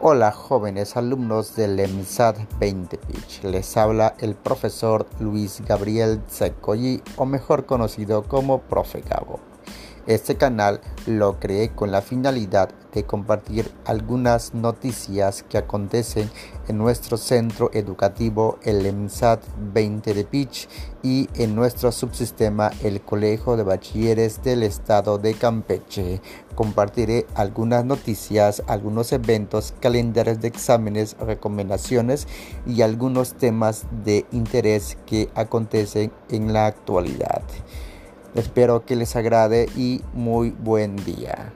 Hola jóvenes alumnos del EMSAT 20 Pitch, les habla el profesor Luis Gabriel Tsekoyi o mejor conocido como Profe Gabo. Este canal lo creé con la finalidad de compartir algunas noticias que acontecen en nuestro centro educativo el EMSAT 20 de Pitch y en nuestro subsistema el Colegio de Bachilleres del Estado de Campeche. Compartiré algunas noticias, algunos eventos, calendarios de exámenes, recomendaciones y algunos temas de interés que acontecen en la actualidad. Espero que les agrade y muy buen día.